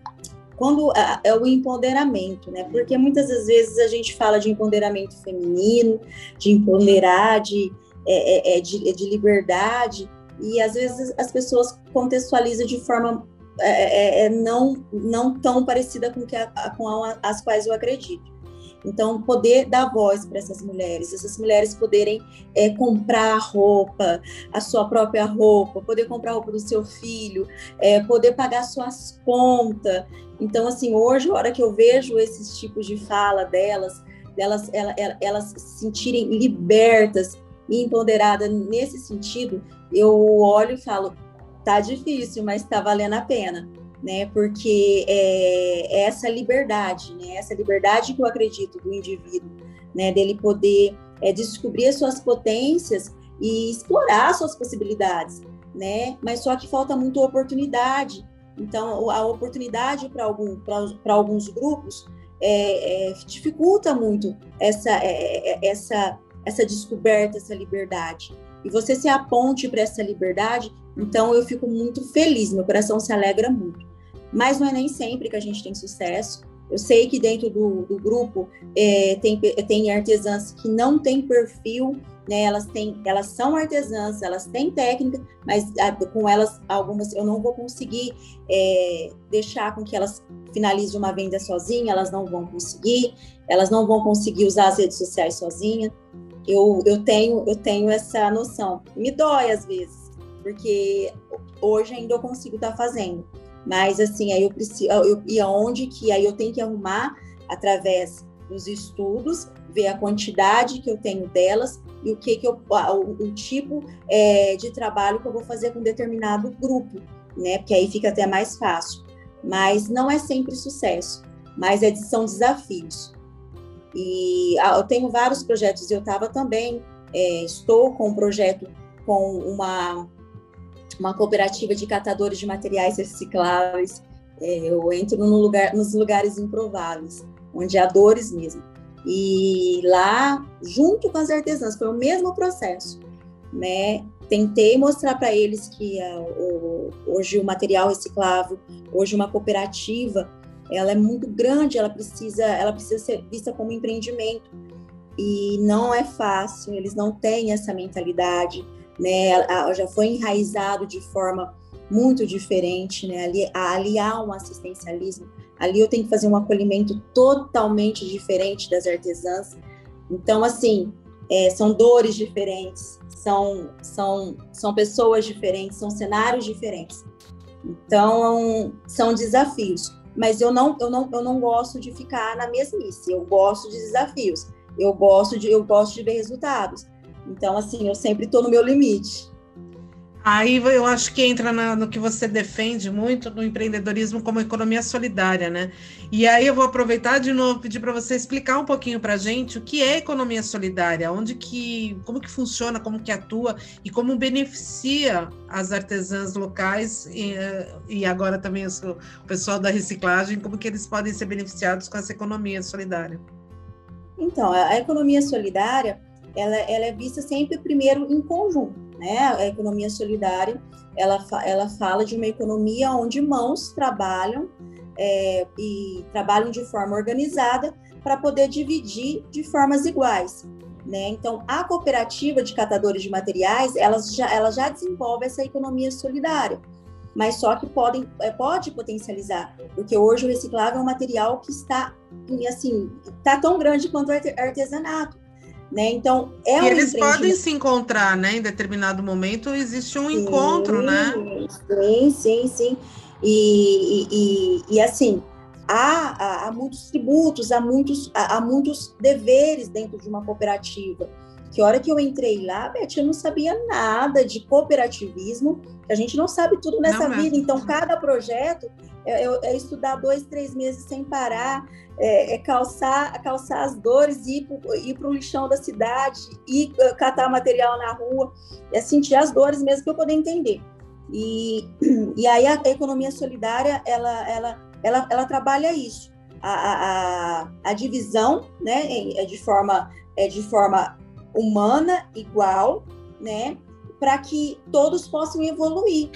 quando é o empoderamento, né? Porque muitas das vezes a gente fala de empoderamento feminino, de empoderar, de, é, é, é de, de liberdade, e às vezes as pessoas contextualizam de forma é, é, é, não, não tão parecida com, que a, com a, as quais eu acredito. Então, poder dar voz para essas mulheres, essas mulheres poderem é, comprar roupa, a sua própria roupa, poder comprar roupa do seu filho, é, poder pagar suas contas. Então, assim, hoje, a hora que eu vejo esses tipos de fala delas, delas elas, elas se sentirem libertas e empoderadas nesse sentido, eu olho e falo, tá difícil, mas tá valendo a pena, né? Porque é, é essa liberdade, né? Essa liberdade que eu acredito do indivíduo, né? Dele poder é, descobrir as suas potências e explorar as suas possibilidades, né? Mas só que falta muito oportunidade. Então, a oportunidade para algum, alguns grupos é, é, dificulta muito essa, é, é, essa, essa descoberta, essa liberdade e você se aponte para essa liberdade, então eu fico muito feliz, meu coração se alegra muito. Mas não é nem sempre que a gente tem sucesso. Eu sei que dentro do, do grupo é, tem, tem artesãs que não têm perfil, né? Elas têm, elas são artesãs, elas têm técnica, mas a, com elas algumas eu não vou conseguir é, deixar com que elas finalizem uma venda sozinha, elas não vão conseguir, elas não vão conseguir usar as redes sociais sozinha. Eu, eu, tenho, eu tenho essa noção. Me dói às vezes, porque hoje ainda eu consigo estar tá fazendo. Mas assim, aí eu preciso. Eu, e aonde que aí eu tenho que arrumar através dos estudos, ver a quantidade que eu tenho delas e o que, que eu. O, o tipo é, de trabalho que eu vou fazer com determinado grupo, né? Porque aí fica até mais fácil. Mas não é sempre sucesso, mas é, são desafios. E ah, eu tenho vários projetos, eu estava também, é, estou com um projeto com uma, uma cooperativa de catadores de materiais recicláveis. É, eu entro no lugar, nos lugares improváveis, onde há dores mesmo. E lá, junto com as artesãs, foi o mesmo processo, né? Tentei mostrar para eles que uh, o, hoje o material reciclável, hoje uma cooperativa, ela é muito grande, ela precisa, ela precisa ser vista como empreendimento e não é fácil, eles não têm essa mentalidade, né? Já foi enraizado de forma muito diferente, né? Ali, ali há um assistencialismo, ali eu tenho que fazer um acolhimento totalmente diferente das artesãs. Então, assim, é, são dores diferentes, são, são, são pessoas diferentes, são cenários diferentes. Então, são desafios. Mas eu não, eu não, eu não gosto de ficar na mesmice, eu gosto de desafios, eu gosto de, eu gosto de ver resultados. Então, assim, eu sempre estou no meu limite. Aí eu acho que entra na, no que você defende muito no empreendedorismo como economia solidária, né? E aí eu vou aproveitar de novo pedir para você explicar um pouquinho para a gente o que é economia solidária, onde que, como que funciona, como que atua e como beneficia as artesãs locais e, e agora também o pessoal da reciclagem, como que eles podem ser beneficiados com essa economia solidária. Então, a economia solidária ela, ela é vista sempre primeiro em conjunto, né? A economia solidária, ela, ela fala de uma economia onde mãos trabalham é, e trabalham de forma organizada para poder dividir de formas iguais. Né? Então, a cooperativa de catadores de materiais, ela já, ela já desenvolve essa economia solidária, mas só que podem, é, pode potencializar, porque hoje o reciclável é um material que está, assim, está tão grande quanto o artesanato. Né? Então, é um eles podem se encontrar, né? Em determinado momento existe um sim, encontro, né? Sim, sim, sim. E, e, e assim, há, há, há, muitos tributos, há muitos, há, há, muitos deveres dentro de uma cooperativa. Que hora que eu entrei lá, Beth, eu não sabia nada de cooperativismo, a gente não sabe tudo nessa não, vida. Então, cada projeto é, é, é, estudar dois, três meses sem parar, é, é calçar, calçar as dores, ir para o lixão da cidade, ir uh, catar material na rua, é sentir as dores mesmo para eu poder entender. E, e aí a economia solidária, ela, ela, ela, ela trabalha isso, a, a, a divisão, né, é de forma, é de forma humana, igual, né, para que todos possam evoluir,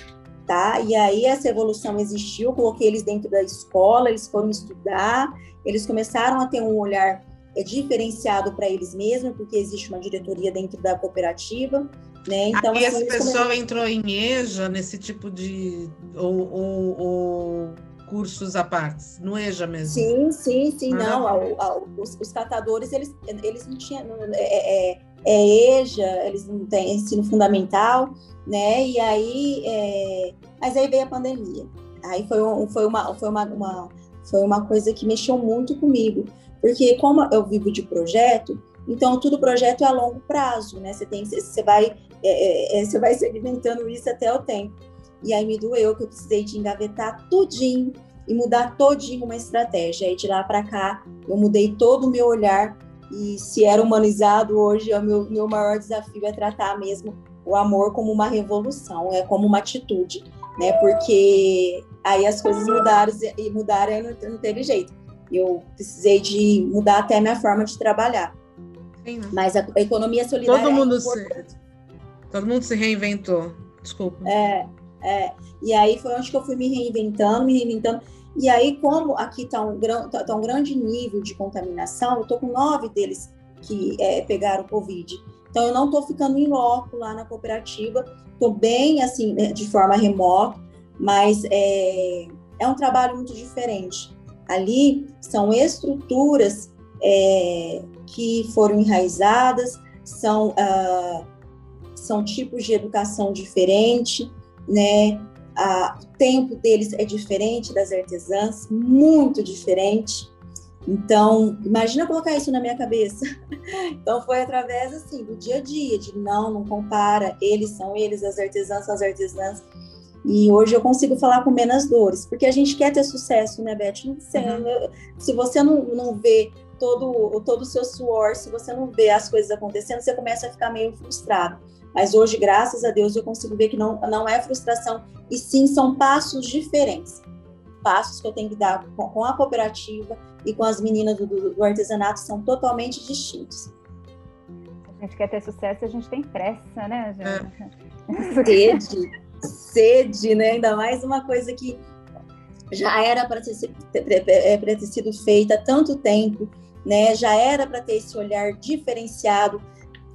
tá? E aí essa evolução existiu, coloquei eles dentro da escola, eles foram estudar, eles começaram a ter um olhar é, diferenciado para eles mesmos, porque existe uma diretoria dentro da cooperativa, né? Então, Aí assim, essa pessoa começaram... entrou em EJA, nesse tipo de... ou, ou, ou cursos à parte, no EJA mesmo? Sim, sim, sim, ah, não, ao, ao, os, os, catadores, eles, eles não tinham... É, é, é EJA, eles não têm ensino fundamental, né? E aí, é... mas aí veio a pandemia. Aí foi, um, foi, uma, foi uma, uma, foi uma coisa que mexeu muito comigo, porque como eu vivo de projeto, então todo projeto é a longo prazo, né? Você tem, você vai, é, é, é, você vai segmentando isso até o tempo. E aí me doeu que eu precisei de engavetar tudinho e mudar todinho uma estratégia. Aí de lá para cá eu mudei todo o meu olhar e se era humanizado hoje, o meu, meu maior desafio é tratar mesmo o amor como uma revolução, é como uma atitude, né? Porque aí as coisas mudaram e mudaram e não, não teve jeito. Eu precisei de mudar até a minha forma de trabalhar. Sim, né? Mas a, a, economia solidária todo é mundo é se, todo mundo se reinventou. Desculpa. É, é. E aí foi onde que eu fui me reinventando, me reinventando. E aí, como aqui está um, tá, tá um grande nível de contaminação, eu estou com nove deles que é, pegaram Covid. Então, eu não estou ficando em loco lá na cooperativa, estou bem, assim, né, de forma remota, mas é, é um trabalho muito diferente. Ali são estruturas é, que foram enraizadas, são, ah, são tipos de educação diferente, né? Ah, o tempo deles é diferente das artesãs, muito diferente. Então, imagina colocar isso na minha cabeça. Então, foi através, assim, do dia a dia, de não, não compara, eles são eles, as artesãs são as artesãs. E hoje eu consigo falar com menos dores, porque a gente quer ter sucesso, né, Beth? Uhum. Se você não, não vê todo, todo o seu suor, se você não vê as coisas acontecendo, você começa a ficar meio frustrado. Mas hoje, graças a Deus, eu consigo ver que não, não é frustração, e sim são passos diferentes. Passos que eu tenho que dar com, com a cooperativa e com as meninas do, do, do artesanato são totalmente distintos. A gente quer ter sucesso, a gente tem pressa, né? É. Sede, sede, né? Ainda mais uma coisa que já era para ter, ter, é, ter, sido feita há tanto tempo, né? Já era para ter esse olhar diferenciado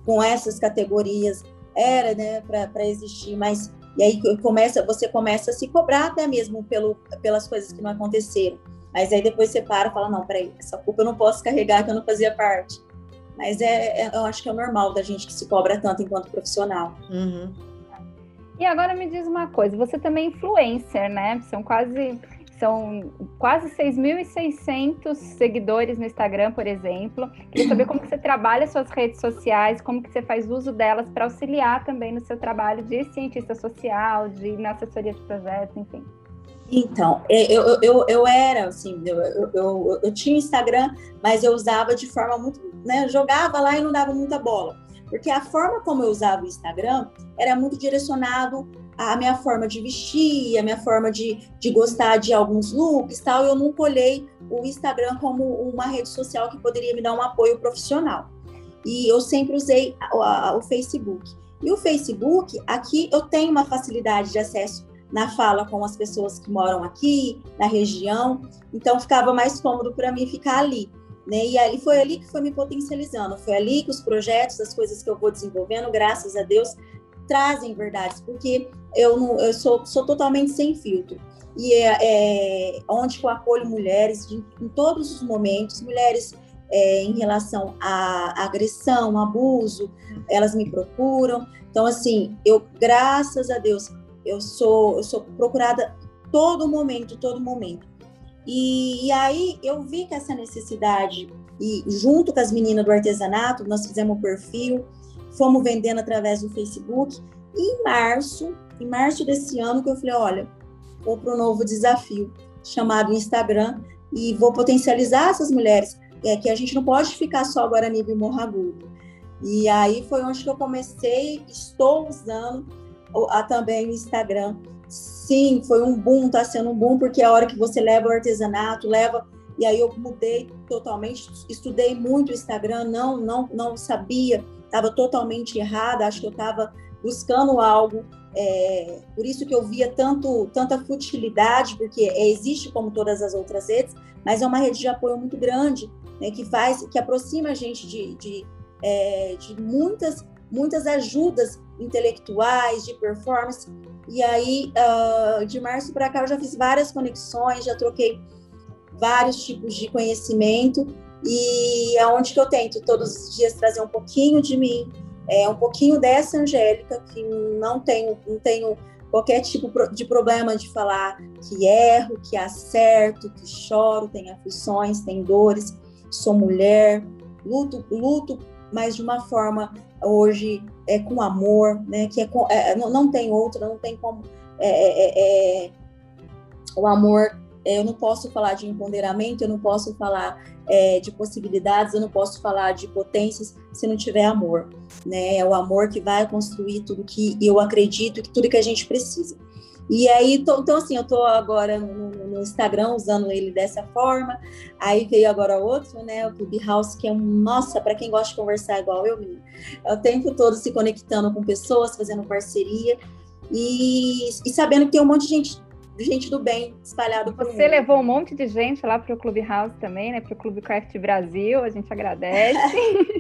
com essas categorias, era, né, para existir, mas e aí começa, você começa a se cobrar até mesmo pelo, pelas coisas que não aconteceram. Mas aí depois você para e fala, não, peraí, essa culpa eu não posso carregar, que eu não fazia parte. mas é, é, eu acho que é normal da gente que se cobra tanto enquanto profissional. Uhum. E agora me diz uma coisa, você também é influencer, né? São quase são quase 6.600 seguidores no Instagram, por exemplo. Queria saber como que você trabalha suas redes sociais, como que você faz uso delas para auxiliar também no seu trabalho de cientista social, de na assessoria de projetos, enfim. Então, eu, eu, eu era, assim, eu, eu, eu, eu tinha Instagram, mas eu usava de forma muito, né, jogava lá e não dava muita bola. Porque a forma como eu usava o Instagram era muito direcionado à minha forma de vestir, a minha forma de, de gostar de alguns looks tal. Eu nunca olhei o Instagram como uma rede social que poderia me dar um apoio profissional. E eu sempre usei o, a, o Facebook. E o Facebook, aqui eu tenho uma facilidade de acesso na fala com as pessoas que moram aqui, na região, então ficava mais cômodo para mim ficar ali. Né? E ali foi ali que foi me potencializando, foi ali que os projetos, as coisas que eu vou desenvolvendo, graças a Deus, trazem verdades, porque eu, não, eu sou, sou totalmente sem filtro. E é, é onde eu acolho mulheres de, em todos os momentos, mulheres é, em relação à agressão, abuso, elas me procuram. Então, assim, eu, graças a Deus, eu sou, eu sou procurada todo momento, todo momento. E, e, aí eu vi que essa necessidade, e junto com as meninas do artesanato, nós fizemos um perfil, fomos vendendo através do Facebook. E em março, em março desse ano, que eu falei, olha, vou para um novo desafio chamado Instagram e vou potencializar essas mulheres. É que a gente não pode ficar só Guarani e Morragudo. E aí foi onde que eu comecei, estou usando a, também o Instagram sim, foi um boom, está sendo um boom, porque é a hora que você leva o artesanato, leva. E aí eu mudei totalmente, estudei muito o Instagram, não, não, não sabia, estava totalmente errada, acho que eu estava buscando algo. É, por isso que eu via tanto, tanta futilidade, porque é, existe como todas as outras redes, mas é uma rede de apoio muito grande, né, que faz, que aproxima a gente de, de, é, de muitas, muitas ajudas intelectuais, de performance. E aí, uh, de março para cá, eu já fiz várias conexões, já troquei vários tipos de conhecimento e é onde que eu tento todos os dias trazer um pouquinho de mim, é, um pouquinho dessa Angélica, que não tenho, não tenho qualquer tipo de problema de falar que erro, que acerto, que choro, tenho aflições, tenho dores, sou mulher, luto, luto, mas de uma forma hoje é com amor, né? Que é, com, é não, não, tem outra, não tem como é, é, é, é o amor. É, eu não posso falar de empoderamento, eu não posso falar de possibilidades, eu não posso falar de potências se não tiver amor, né? É o amor que vai construir tudo que eu acredito, tudo que a gente precisa. E aí, tô, então assim, eu tô agora no, no, Instagram usando ele dessa forma. Aí veio agora outro, né? O Clubhouse, que é um, nossa, para quem gosta de conversar igual eu, é o tempo todo se conectando com pessoas, fazendo parceria e, e sabendo que tem um monte de gente gente do bem espalhado por Você levou um monte de gente lá para o Clubhouse também, né? Para o Clube Craft Brasil, a gente agradece.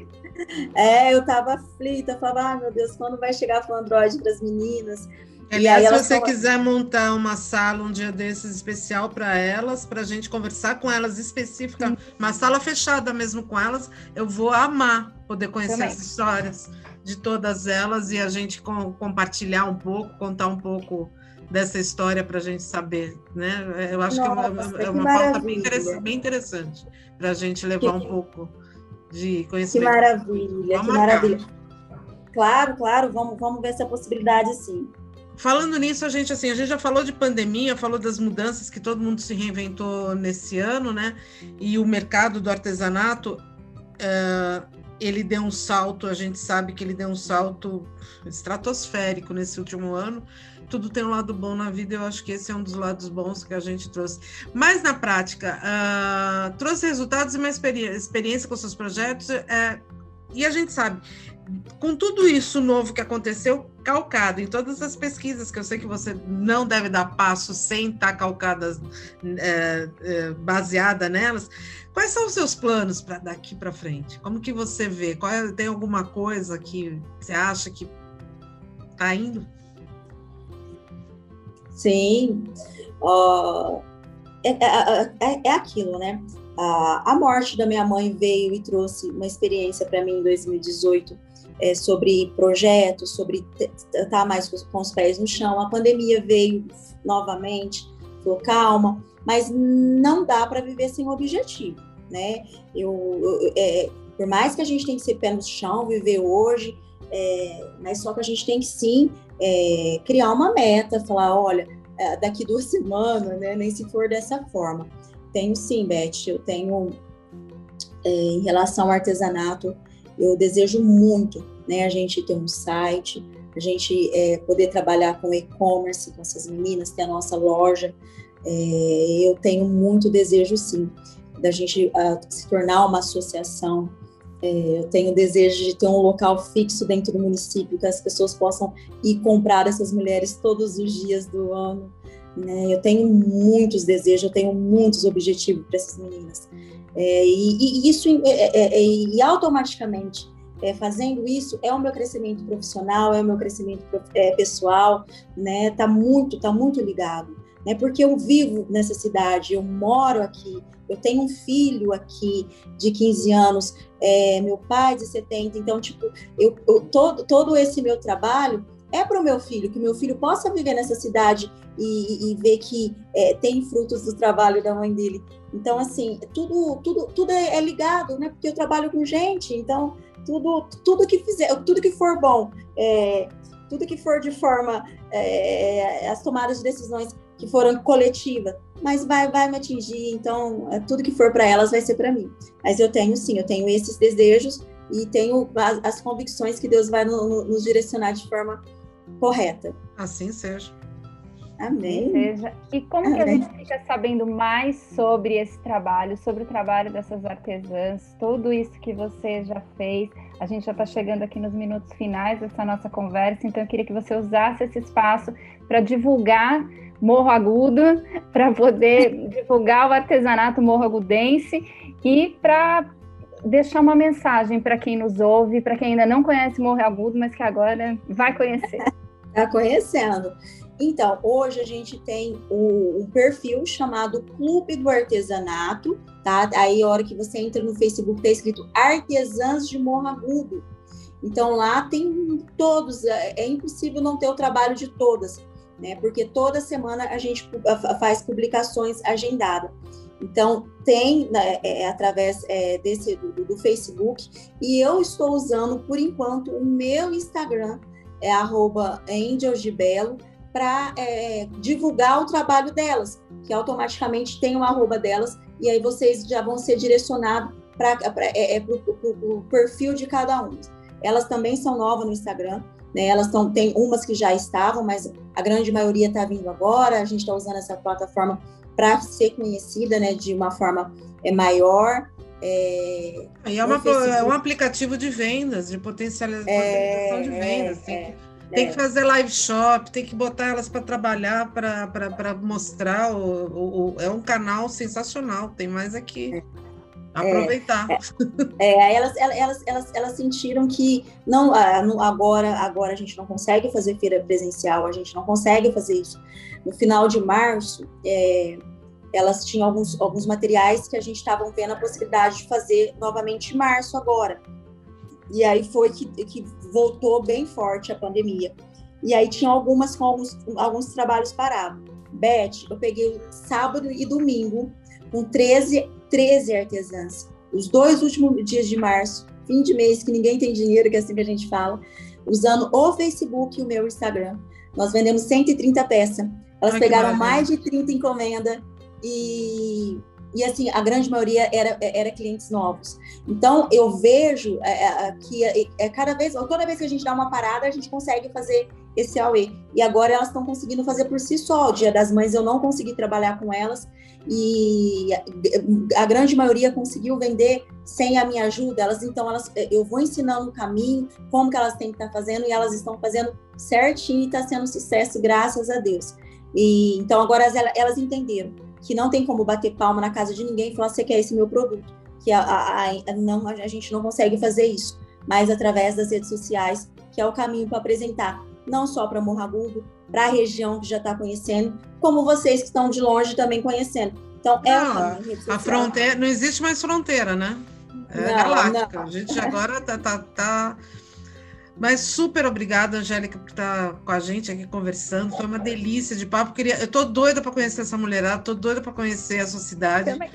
é, eu tava aflita, falava, ah, meu Deus, quando vai chegar o Android para as meninas? Aliás, se você quiser montar uma sala um dia desses especial para elas, para a gente conversar com elas específica, uma sala fechada mesmo com elas, eu vou amar poder conhecer Também. as histórias de todas elas e a gente com, compartilhar um pouco, contar um pouco dessa história para a gente saber, né? Eu acho Nossa, que é uma, é pauta bem interessante, bem interessante para a gente levar que, um pouco de conhecimento. Que maravilha, vamos que maravilha. Claro, claro, vamos, vamos ver essa possibilidade sim. Falando nisso, a gente assim, a gente já falou de pandemia, falou das mudanças que todo mundo se reinventou nesse ano, né? E o mercado do artesanato, uh, ele deu um salto, a gente sabe que ele deu um salto estratosférico nesse último ano. Tudo tem um lado bom na vida, eu acho que esse é um dos lados bons que a gente trouxe. Mas na prática, uh, trouxe resultados e uma experiência, com seus projetos. Uh, e a gente sabe, com tudo isso novo que aconteceu, calcado em todas as pesquisas, que eu sei que você não deve dar passo sem estar calcada, é, é, baseada nelas, quais são os seus planos para daqui para frente? Como que você vê? Qual é, tem alguma coisa que você acha que está indo? Sim. Uh, é, é, é, aquilo, né? a, a morte da minha mãe veio e trouxe uma experiência para mim em 2018 é, sobre projetos, sobre estar mais com os pés no chão. A pandemia veio novamente, falou calma, mas não dá para viver sem objetivo, né? Eu, eu é, por mais que a gente tenha que ser pé no chão, viver hoje, é, mas só que a gente tem que sim é, criar uma meta, falar, olha, é, daqui duas semanas, né? Nem se for dessa forma. Tenho sim, Beth, eu tenho é, em relação ao artesanato, eu desejo muito, né? A gente ter um site, a gente é, poder trabalhar com e-commerce com essas meninas, ter a nossa loja. É, eu tenho muito desejo, sim, da gente uh, se tornar uma associação. É, eu tenho desejo de ter um local fixo dentro do município, que as pessoas possam ir comprar essas mulheres todos os dias do ano. Né? Eu tenho muitos desejos, eu tenho muitos objetivos para essas meninas. É, e, e, isso, é, é, é, e automaticamente, é, fazendo isso é o meu crescimento profissional, é o meu crescimento é, pessoal, né? Tá muito, tá muito ligado, né? Porque eu vivo nessa cidade, eu moro aqui, eu tenho um filho aqui de 15 anos, é, meu pai de 70, então tipo, eu, eu todo todo esse meu trabalho é para o meu filho, que meu filho possa viver nessa cidade e, e ver que é, tem frutos do trabalho da mãe dele. Então, assim, tudo, tudo, tudo é, é ligado, né? Porque eu trabalho com gente, então tudo, tudo que fizer, tudo que for bom, é, tudo que for de forma, é, as tomadas de decisões que foram coletivas, mas vai, vai me atingir, então é, tudo que for para elas vai ser para mim. Mas eu tenho sim, eu tenho esses desejos e tenho as, as convicções que Deus vai no, no, nos direcionar de forma correta. Assim seja. Amém. Seja. E como Amém. que a gente fica sabendo mais sobre esse trabalho, sobre o trabalho dessas artesãs, tudo isso que você já fez? A gente já está chegando aqui nos minutos finais dessa nossa conversa, então eu queria que você usasse esse espaço para divulgar Morro Agudo, para poder divulgar o artesanato morro agudense e para deixar uma mensagem para quem nos ouve, para quem ainda não conhece Morro Agudo, mas que agora vai conhecer. Está conhecendo. Então, hoje a gente tem um perfil chamado Clube do Artesanato, tá? Aí, a hora que você entra no Facebook, tá escrito Artesãs de Morro Agudo. Então, lá tem todos, é, é impossível não ter o trabalho de todas, né? Porque toda semana a gente faz publicações agendadas. Então, tem né, é, é, através é, desse do, do, Facebook, e eu estou usando, por enquanto, o meu Instagram, é arroba para é, divulgar o trabalho delas, que automaticamente tem uma arroba delas, e aí vocês já vão ser direcionados para é, é, o perfil de cada uma. Elas também são novas no Instagram, né? Elas estão, tem umas que já estavam, mas a grande maioria está vindo agora. A gente está usando essa plataforma para ser conhecida, né, de uma forma é, maior. É, e é, uma, é um aplicativo de vendas, de potencialização é, de vendas. É, tem tem que fazer live shop, tem que botar elas para trabalhar, para mostrar. O, o, o, é um canal sensacional, tem mais aqui. É. Aproveitar. É, é, elas, elas, elas, elas sentiram que não agora, agora a gente não consegue fazer feira presencial, a gente não consegue fazer isso. No final de março, é, elas tinham alguns, alguns materiais que a gente estava vendo a possibilidade de fazer novamente em março agora. E aí foi que, que voltou bem forte a pandemia. E aí tinha algumas com alguns, alguns trabalhos parados. Beth, eu peguei sábado e domingo com 13, 13 artesãs. Os dois últimos dias de março, fim de mês, que ninguém tem dinheiro, que é assim que a gente fala, usando o Facebook e o meu Instagram. Nós vendemos 130 peças. Elas Ai, pegaram mais de 30 encomendas e e assim a grande maioria era, era clientes novos. Então eu vejo é, é, que é, é, cada vez, toda vez que a gente dá uma parada, a gente consegue fazer esse AUE. E agora elas estão conseguindo fazer por si só. O Dia das Mães eu não consegui trabalhar com elas e a grande maioria conseguiu vender sem a minha ajuda. Elas então elas eu vou ensinando o caminho, como que elas têm que estar tá fazendo e elas estão fazendo certinho e está sendo sucesso, graças a Deus. E então agora elas, elas entenderam que não tem como bater palma na casa de ninguém e falar, você quer esse meu produto. Que a, a, a, não, a gente não consegue fazer isso, mas através das redes sociais, que é o caminho para apresentar, não só para Morragudo, para a região que já está conhecendo, como vocês que estão de longe também conhecendo. Então, é Não, uma rede social. A fronteira, não existe mais fronteira, né? É Não, galáctica. não. A gente agora tá, tá, tá- Mas super obrigada, Angélica, por estar com a gente aqui conversando. Foi uma delícia de papo. Queria... Eu tô doida para conhecer essa mulherada, tô doida para conhecer a sua cidade. Também.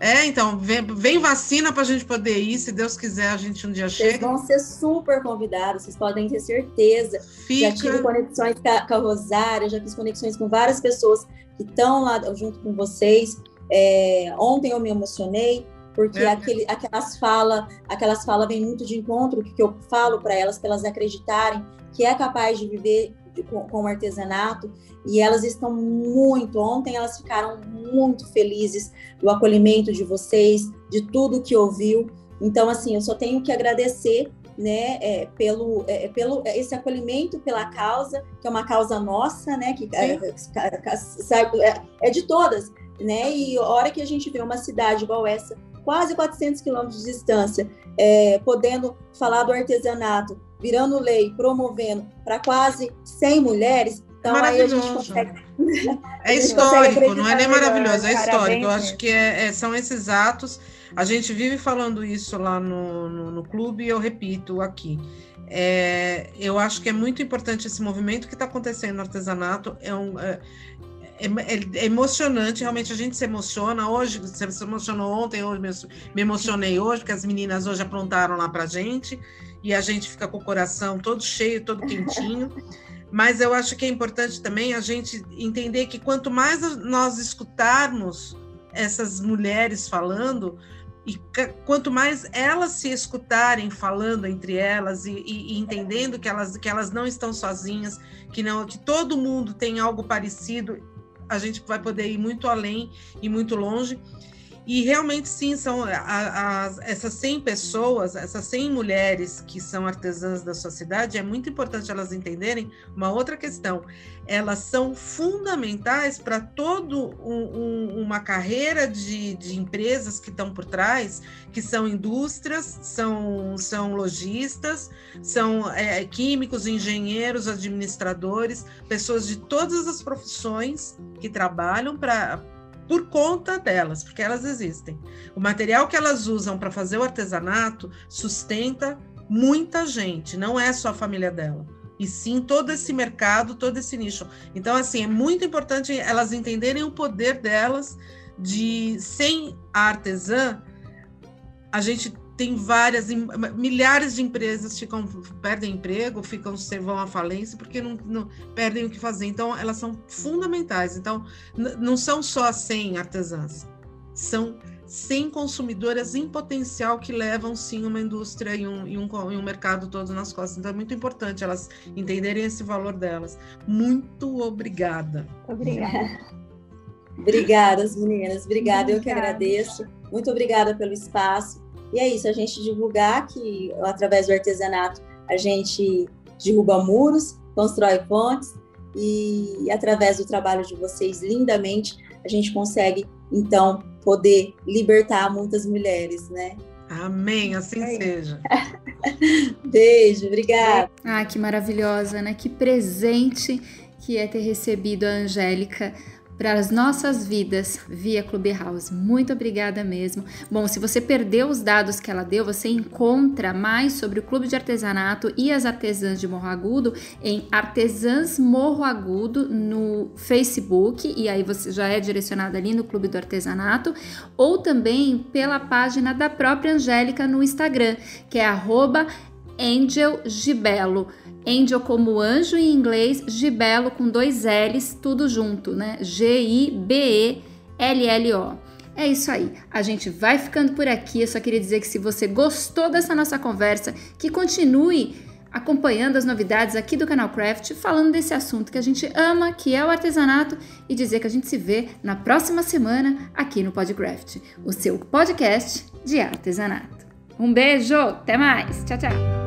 É, então, vem, vem vacina para a gente poder ir. Se Deus quiser, a gente um dia Vocês chega. vão ser super convidados, vocês podem ter certeza. Já tive Fica. conexões com a, Rosária, já fiz conexões com várias pessoas que estão lá junto com vocês. É, ontem eu me emocionei, porque É. aquele, aquelas falas aquelas fala vêm muito de encontro, que, que eu falo para elas, para elas acreditarem que é capaz de viver de- com, com o artesanato, e elas estão muito, ontem elas ficaram muito felizes do acolhimento de vocês, de tudo que ouviu. Então, assim, eu só tenho que agradecer né, é, pelo, é, pelo esse acolhimento pela causa, que é uma causa nossa, né, que é, é, é- é de todas, né, e a hora que a gente vê uma cidade igual essa, quase 400 quilômetros de distância, é, podendo falar do artesanato, virando lei, promovendo para quase 100 mulheres, então aí a gente consegue É gente consegue histórico, não é nem maravilhoso, é histórico. Eu Parabéns acho que é- é- são esses atos. A gente vive falando isso lá no, no, no clube e eu repito aqui. É, eu acho que é muito importante esse movimento que está acontecendo no artesanato. É, um, é, é- é emocionante, realmente a gente se emociona. Hoje, você se emocionou ontem, hoje me- me emocionei hoje, porque as meninas hoje aprontaram lá para gente e a gente fica com o coração todo cheio, todo quentinho. Mas eu acho que é importante também a gente entender que quanto mais nós escutarmos essas mulheres falando, e quanto mais elas se escutarem falando entre elas e, e- e entendendo que elas, que elas não estão sozinhas, que não que todo mundo tem algo parecido, a gente vai poder ir muito além e muito longe. E realmente, sim, são a- as- essas 100 pessoas, essas 100 mulheres que são artesãs da sua cidade, é muito importante elas entenderem uma outra questão. Elas são fundamentais para toda uma carreira de, de empresas que estão por trás, que são indústrias, são, são lojistas, são é, químicos, engenheiros, administradores, pessoas de todas as profissões que trabalham para por conta delas, porque elas existem. O material que elas usam para fazer o artesanato sustenta muita gente, não é só a família dela, e sim todo esse mercado, todo esse nicho. Então, assim, é muito importante elas entenderem o poder delas de sem a artesã, a gente tem várias, milhares de empresas ficam perdem emprego, ficam se vão à falência porque não, não perdem o que fazer. Então, elas são fundamentais. Então, não são só 100 artesãs, são 100 consumidoras em potencial que levam sim uma indústria e um, e um, e um mercado todo nas costas. Então, é muito importante elas entenderem esse valor delas. Muito obrigada. Obrigada. Obrigada, as meninas. Obrigada, eu que agradeço. Muito obrigada pelo espaço. E é isso, a gente divulgar que através do artesanato a gente derruba muros, constrói pontes e através do trabalho de vocês lindamente a gente consegue então poder libertar muitas mulheres, né? Amém, assim É seja. Beijo, obrigada. Ah, que maravilhosa, né? Que presente que é ter recebido a Angélica para as nossas vidas via Clubhouse. Muito obrigada mesmo. Bom, se você perdeu os dados que ela deu, você encontra mais sobre o Clube de Artesanato e as artesãs de Morro Agudo em Artesãs Morro Agudo no Facebook, e aí você já é direcionado ali no Clube do Artesanato, ou também pela página da própria Angélica no Instagram, que é arroba. Angel como anjo em inglês, Gibelo com dois L's, tudo junto, né? G-I-B-E-L-L-O. É isso aí, a gente vai ficando por aqui. Eu só queria dizer que se você gostou dessa nossa conversa, que continue acompanhando as novidades aqui do canal Craft, falando desse assunto que a gente ama, que é o artesanato, e dizer que a gente se vê na próxima semana aqui no Podcraft, o seu podcast de artesanato. Um beijo, até mais, tchau, tchau.